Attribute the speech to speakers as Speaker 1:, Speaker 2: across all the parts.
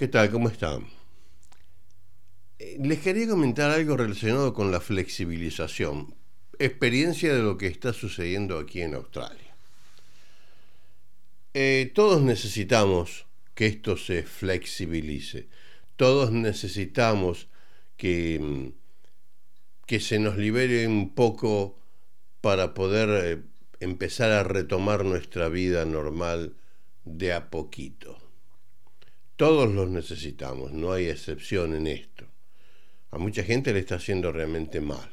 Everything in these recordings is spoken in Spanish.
Speaker 1: ¿Qué tal? ¿Cómo están? Eh, les quería comentar algo relacionado con la flexibilización, experiencia de lo que está sucediendo aquí en Australia. Eh, todos necesitamos que esto se flexibilice, todos necesitamos que, mm, que se nos libere un poco para poder eh, empezar a retomar nuestra vida normal de a poquito. Todos los necesitamos, no hay excepción en esto. A mucha gente le está haciendo realmente mal.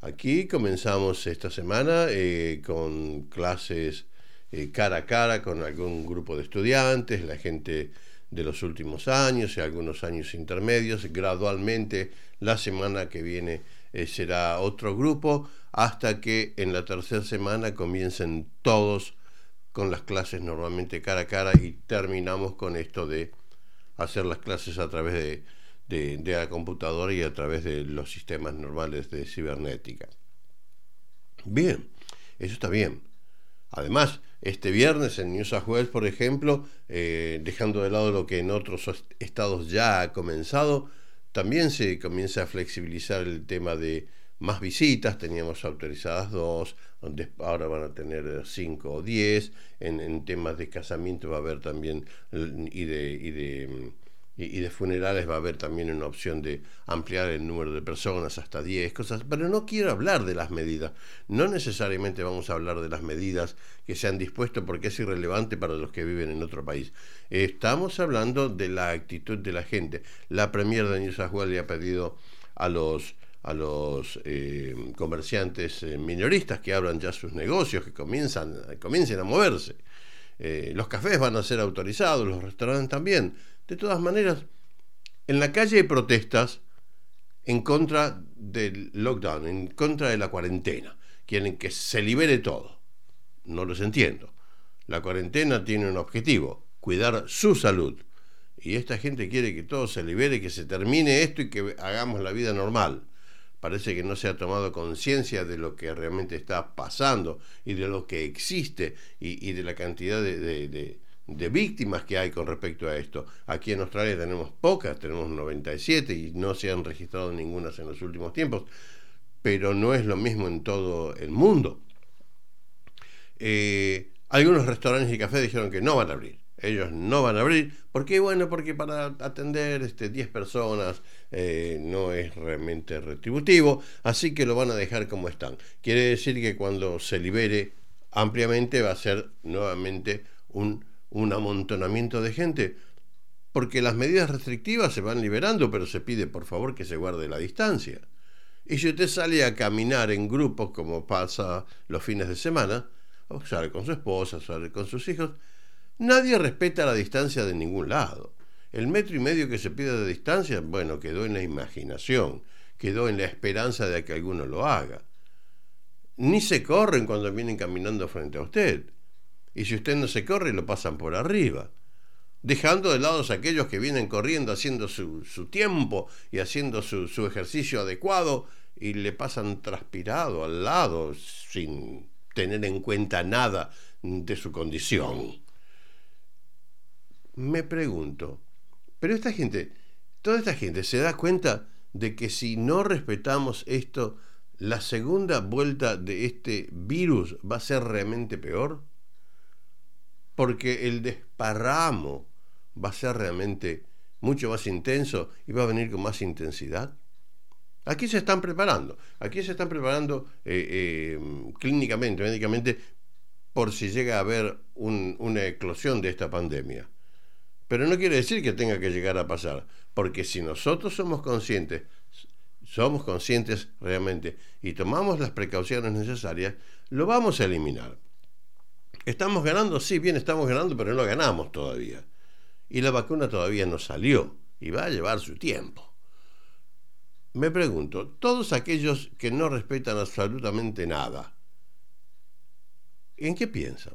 Speaker 1: Aquí comenzamos esta semana eh, con clases eh, cara a cara con algún grupo de estudiantes, la gente de los últimos años y algunos años intermedios. Gradualmente la semana que viene eh, será otro grupo hasta que en la tercera semana comiencen todos con las clases normalmente cara a cara y terminamos con esto de hacer las clases a través de, la computadora y a través de los sistemas normales de cibernética. Bien, eso está bien. Además, este viernes en New South Wales, por ejemplo, eh, dejando de lado lo que en otros estados ya ha comenzado, también se comienza a flexibilizar el tema de más visitas, teníamos autorizadas dos, ahora van a tener cinco o diez, en, temas de casamiento va a haber también, y de, y de, y de funerales va a haber también una opción de ampliar el número de personas hasta 10 cosas, pero no quiero hablar de las medidas, no necesariamente vamos a hablar de las medidas que se han dispuesto porque es irrelevante para los que viven en otro país. Estamos hablando de la actitud de la gente. La Premier de Wales le ha pedido a los a los eh, comerciantes eh, minoristas que abran ya sus negocios, que comienzan, comiencen a moverse. Eh, los cafés van a ser autorizados, los restaurantes también. De todas maneras, en la calle hay protestas en contra del lockdown, en contra de la cuarentena. Quieren que se libere todo. No los entiendo. La cuarentena tiene un objetivo, cuidar su salud. Y esta gente quiere que todo se libere, que se termine esto y que hagamos la vida normal parece que no se ha tomado conciencia de lo que realmente está pasando y de lo que existe y, de la cantidad de, víctimas que hay con respecto a esto. Aquí en Australia tenemos pocas, tenemos 97 y no se han registrado ninguna en los últimos tiempos, pero no es lo mismo en todo el mundo. Eh, algunos restaurantes y cafés dijeron que no van a abrir ellos no van a abrir. ¿Por qué? Bueno, porque para atender este, 10 personas eh, no es realmente retributivo, así que lo van a dejar como están. Quiere decir que cuando se libere ampliamente va a ser nuevamente un, un amontonamiento de gente, porque las medidas restrictivas se van liberando, pero se pide por favor que se guarde la distancia. Y si usted sale a caminar en grupos como pasa los fines de semana, o sale con su esposa, sale con sus hijos, Nadie respeta la distancia de ningún lado. El metro y medio que se pide de distancia, bueno, quedó en la imaginación, quedó en la esperanza de que alguno lo haga. Ni se corren cuando vienen caminando frente a usted. Y si usted no se corre, lo pasan por arriba. Dejando de lado a aquellos que vienen corriendo, haciendo su, tiempo y haciendo su, su ejercicio adecuado y le pasan transpirado al lado sin tener en cuenta nada de su condición me pregunto, pero esta gente, toda esta gente se da cuenta de que si no respetamos esto, la segunda vuelta de este virus va a ser realmente peor? Porque el desparramo va a ser realmente mucho más intenso y va a venir con más intensidad. Aquí se están preparando, aquí se están preparando eh, eh, clínicamente, médicamente, por si llega a haber una eclosión de esta pandemia. Pero no quiere decir que tenga que llegar a pasar, porque si nosotros somos conscientes, somos conscientes realmente y tomamos las precauciones necesarias, lo vamos a eliminar. ¿Estamos ganando? Sí, bien, estamos ganando, pero no ganamos todavía. Y la vacuna todavía no salió y va a llevar su tiempo. Me pregunto, todos aquellos que no respetan absolutamente nada, ¿en qué piensan?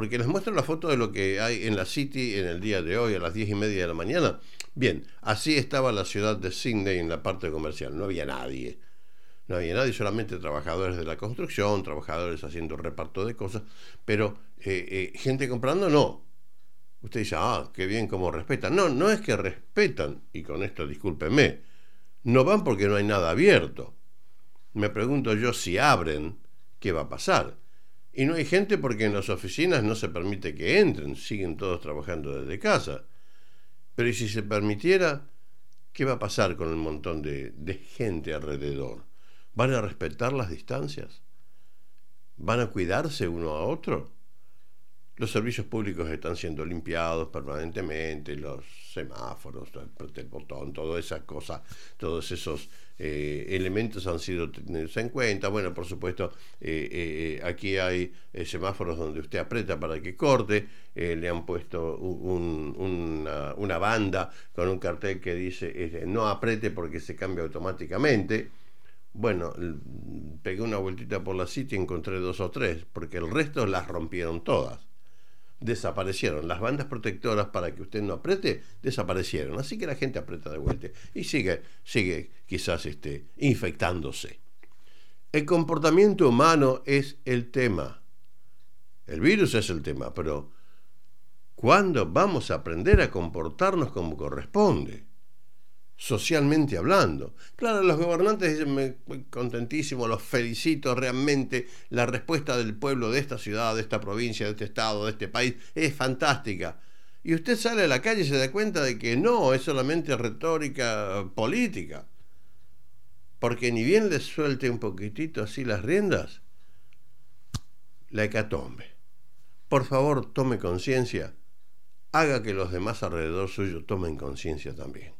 Speaker 1: Porque les muestro la foto de lo que hay en la City en el día de hoy a las diez y media de la mañana. Bien, así estaba la ciudad de Sydney en la parte comercial, no había nadie. No había nadie, solamente trabajadores de la construcción, trabajadores haciendo reparto de cosas, pero eh, eh, gente comprando no. Usted dice, ah, qué bien cómo respetan. No, no es que respetan, y con esto discúlpeme, no van porque no hay nada abierto. Me pregunto yo si abren, ¿qué va a pasar? Y no hay gente porque en las oficinas no se permite que entren, siguen todos trabajando desde casa. Pero ¿y si se permitiera? ¿Qué va a pasar con el montón de, de gente alrededor? ¿Van a respetar las distancias? ¿Van a cuidarse uno a otro? Los servicios públicos están siendo limpiados permanentemente, los semáforos, el botón, todas esas cosas, todos esos eh, elementos han sido tenidos en cuenta. Bueno, por supuesto, eh, eh, aquí hay semáforos donde usted aprieta para que corte, le han puesto una, una, banda con un cartel que dice no apriete porque se cambia automáticamente. Bueno, pegué una vueltita por la sitio y encontré dos o tres, porque el resto las rompieron todas desaparecieron. Las bandas protectoras para que usted no apriete desaparecieron. Así que la gente aprieta de vuelta y sigue, sigue quizás este, infectándose. El comportamiento humano es el tema. El virus es el tema, pero ¿cuándo vamos a aprender a comportarnos como corresponde? Socialmente hablando. Claro, los gobernantes dicen, muy contentísimo, los felicito realmente, la respuesta del pueblo de esta ciudad, de esta provincia, de este estado, de este país, es fantástica. Y usted sale a la calle y se da cuenta de que no, es solamente retórica política. Porque ni bien le suelte un poquitito así las riendas, la hecatombe. Por favor, tome conciencia, haga que los demás alrededor suyo tomen conciencia también.